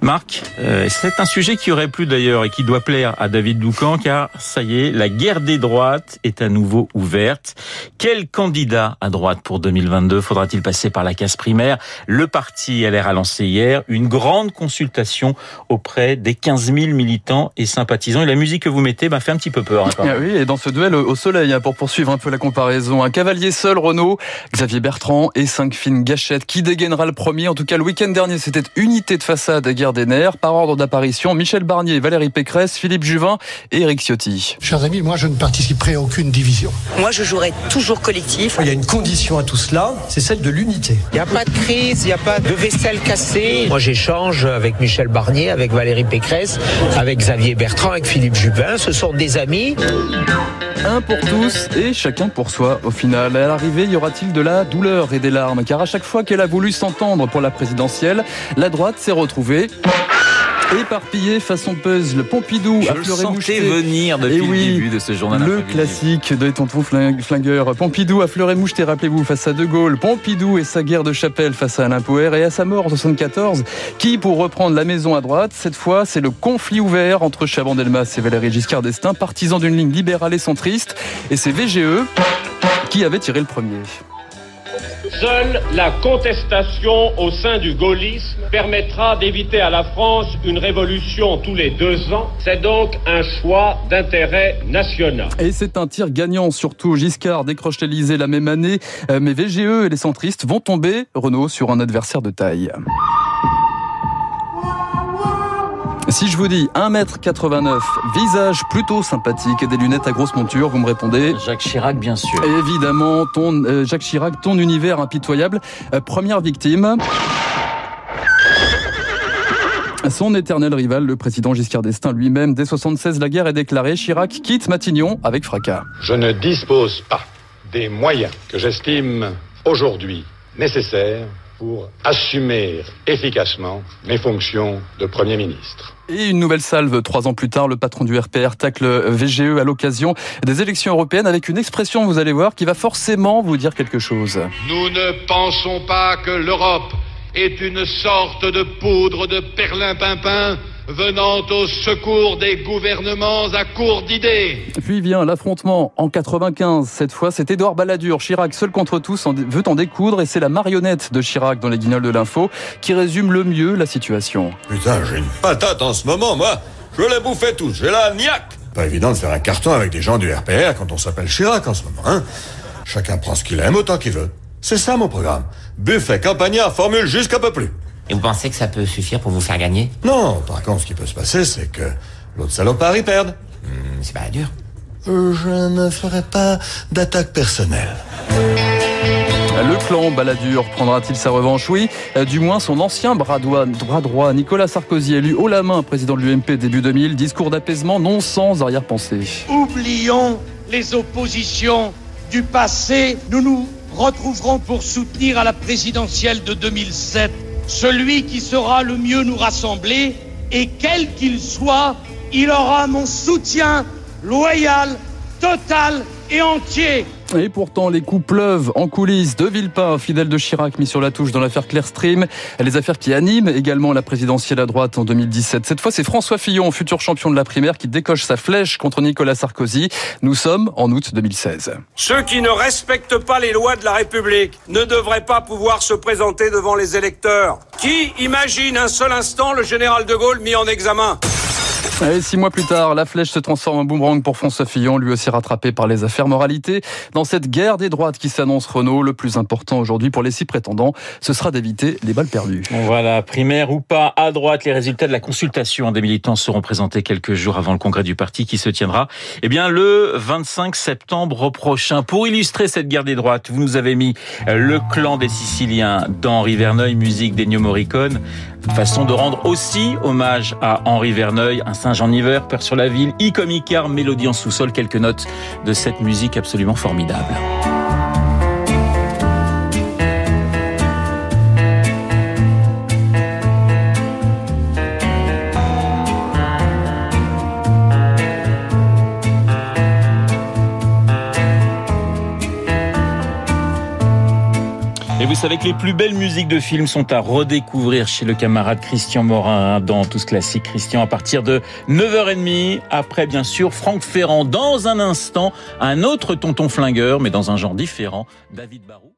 Marc, euh, c'est un sujet qui aurait plu d'ailleurs et qui doit plaire à David Doucan car ça y est, la guerre des droites est à nouveau ouverte. Quel candidat à droite pour 2022 faudra-t-il passer par la case primaire? Le parti LR a lancé hier une grande consultation auprès des 15 000 militants et sympathisants. Et la musique que vous mettez bah, fait un petit peu peur. Hein, oui, et dans ce duel au soleil, hein, pour poursuivre un peu la comparaison, un cavalier seul, Renault, Xavier Bertrand et cinq fines gâchettes. Qui dégainera le premier? En tout cas, le week-end dernier, c'était unité de façade à guerre des nerfs. Par ordre d'apparition, Michel Barnier, Valérie Pécresse, Philippe Juvin et Eric Ciotti. Chers amis, moi je ne participerai à aucune division. Moi je jouerai toujours collectif. Il y a une condition à tout cela, c'est celle de l'unité. Il n'y a pas de crise, il n'y a pas de vaisselle cassée. Moi j'échange avec Michel Barnier, avec Valérie Pécresse, avec Xavier Bertrand, avec Philippe Juvin. Ce sont des amis. Un pour tous et chacun pour soi. Au final, à l'arrivée, y aura-t-il de la douleur et des larmes? Car à chaque fois qu'elle a voulu s'entendre pour la présidentielle, la droite s'est retrouvée éparpillé façon puzzle. Pompidou Je à fleuret moucheté. venir depuis oui, le début de ce journal. Le classique de Tonton Flingueur. Pompidou à fleuret moucheté, rappelez-vous, face à De Gaulle. Pompidou et sa guerre de chapelle face à Alain Poher et à sa mort en 74. Qui, pour reprendre la maison à droite, cette fois, c'est le conflit ouvert entre Chaban-Delmas et Valéry Giscard d'Estaing, partisans d'une ligne libérale et centriste. Et c'est VGE qui avait tiré le premier. Seule la contestation au sein du gaullisme permettra d'éviter à la France une révolution tous les deux ans. C'est donc un choix d'intérêt national. Et c'est un tir gagnant, surtout Giscard décroche l'Elysée la même année, euh, mais VGE et les centristes vont tomber, Renault, sur un adversaire de taille. Si je vous dis 1m89, visage plutôt sympathique et des lunettes à grosse monture, vous me répondez Jacques Chirac, bien sûr. Évidemment, ton, euh, Jacques Chirac, ton univers impitoyable. Euh, première victime. Son éternel rival, le président Giscard d'Estaing lui-même, dès 76, la guerre est déclarée. Chirac quitte Matignon avec fracas. Je ne dispose pas des moyens que j'estime aujourd'hui nécessaires pour assumer efficacement mes fonctions de Premier ministre. Et une nouvelle salve, trois ans plus tard, le patron du RPR tacle VGE à l'occasion des élections européennes avec une expression, vous allez voir, qui va forcément vous dire quelque chose. Nous ne pensons pas que l'Europe est une sorte de poudre de perlimpinpin venant au secours des gouvernements à court d'idées. Puis vient l'affrontement en 95. Cette fois, c'est Édouard Balladur. Chirac, seul contre tous, veut en découdre et c'est la marionnette de Chirac dans les guignols de l'info qui résume le mieux la situation. Putain, j'ai une patate en ce moment, moi. Je les bouffais tous. J'ai la niaque. Pas évident de faire un carton avec des gens du RPR quand on s'appelle Chirac en ce moment, hein. Chacun prend ce qu'il aime autant qu'il veut. C'est ça mon programme. Buffet, campagnard, formule jusqu'à peu plus. Et vous pensez que ça peut suffire pour vous faire gagner? Non, par contre, ce qui peut se passer, c'est que l'autre salopard y perde. Hmm, c'est pas dur. Euh, je ne ferai pas d'attaque personnelle. Le clan Balladur prendra-t-il sa revanche? Oui, euh, du moins son ancien bras droit, bras droit, Nicolas Sarkozy, élu haut la main président de l'UMP début 2000, discours d'apaisement non sans arrière-pensée. Oublions les oppositions du passé, nous nous retrouverons pour soutenir à la présidentielle de 2007 celui qui sera le mieux nous rassembler, et quel qu'il soit, il aura mon soutien loyal, total et entier. Et pourtant, les coups pleuvent en coulisses de Villepin, fidèle de Chirac, mis sur la touche dans l'affaire Clearstream. Les affaires qui animent également la présidentielle à droite en 2017. Cette fois, c'est François Fillon, futur champion de la primaire, qui décoche sa flèche contre Nicolas Sarkozy. Nous sommes en août 2016. Ceux qui ne respectent pas les lois de la République ne devraient pas pouvoir se présenter devant les électeurs. Qui imagine un seul instant le général de Gaulle mis en examen? Et six mois plus tard, la flèche se transforme en boomerang pour François Fillon, lui aussi rattrapé par les affaires moralité. Dans cette guerre des droites qui s'annonce Renault, le plus important aujourd'hui pour les six prétendants, ce sera d'éviter les balles perdues. Voilà, primaire ou pas, à droite, les résultats de la consultation des militants seront présentés quelques jours avant le congrès du parti qui se tiendra eh bien, le 25 septembre prochain. Pour illustrer cette guerre des droites, vous nous avez mis le clan des Siciliens d'Henri Verneuil, musique d'Ennio Morricone, façon de rendre aussi hommage à Henri Verneuil, un Saint-Jean-Hiver, Peur sur la ville, I comme Icar, Mélodie en sous-sol, quelques notes de cette musique absolument formidable. Que les plus belles musiques de films sont à redécouvrir chez le camarade Christian Morin hein, dans Tous Classiques. Christian, à partir de 9h30, après bien sûr Franck Ferrand. Dans un instant, un autre tonton flingueur, mais dans un genre différent, David Barou.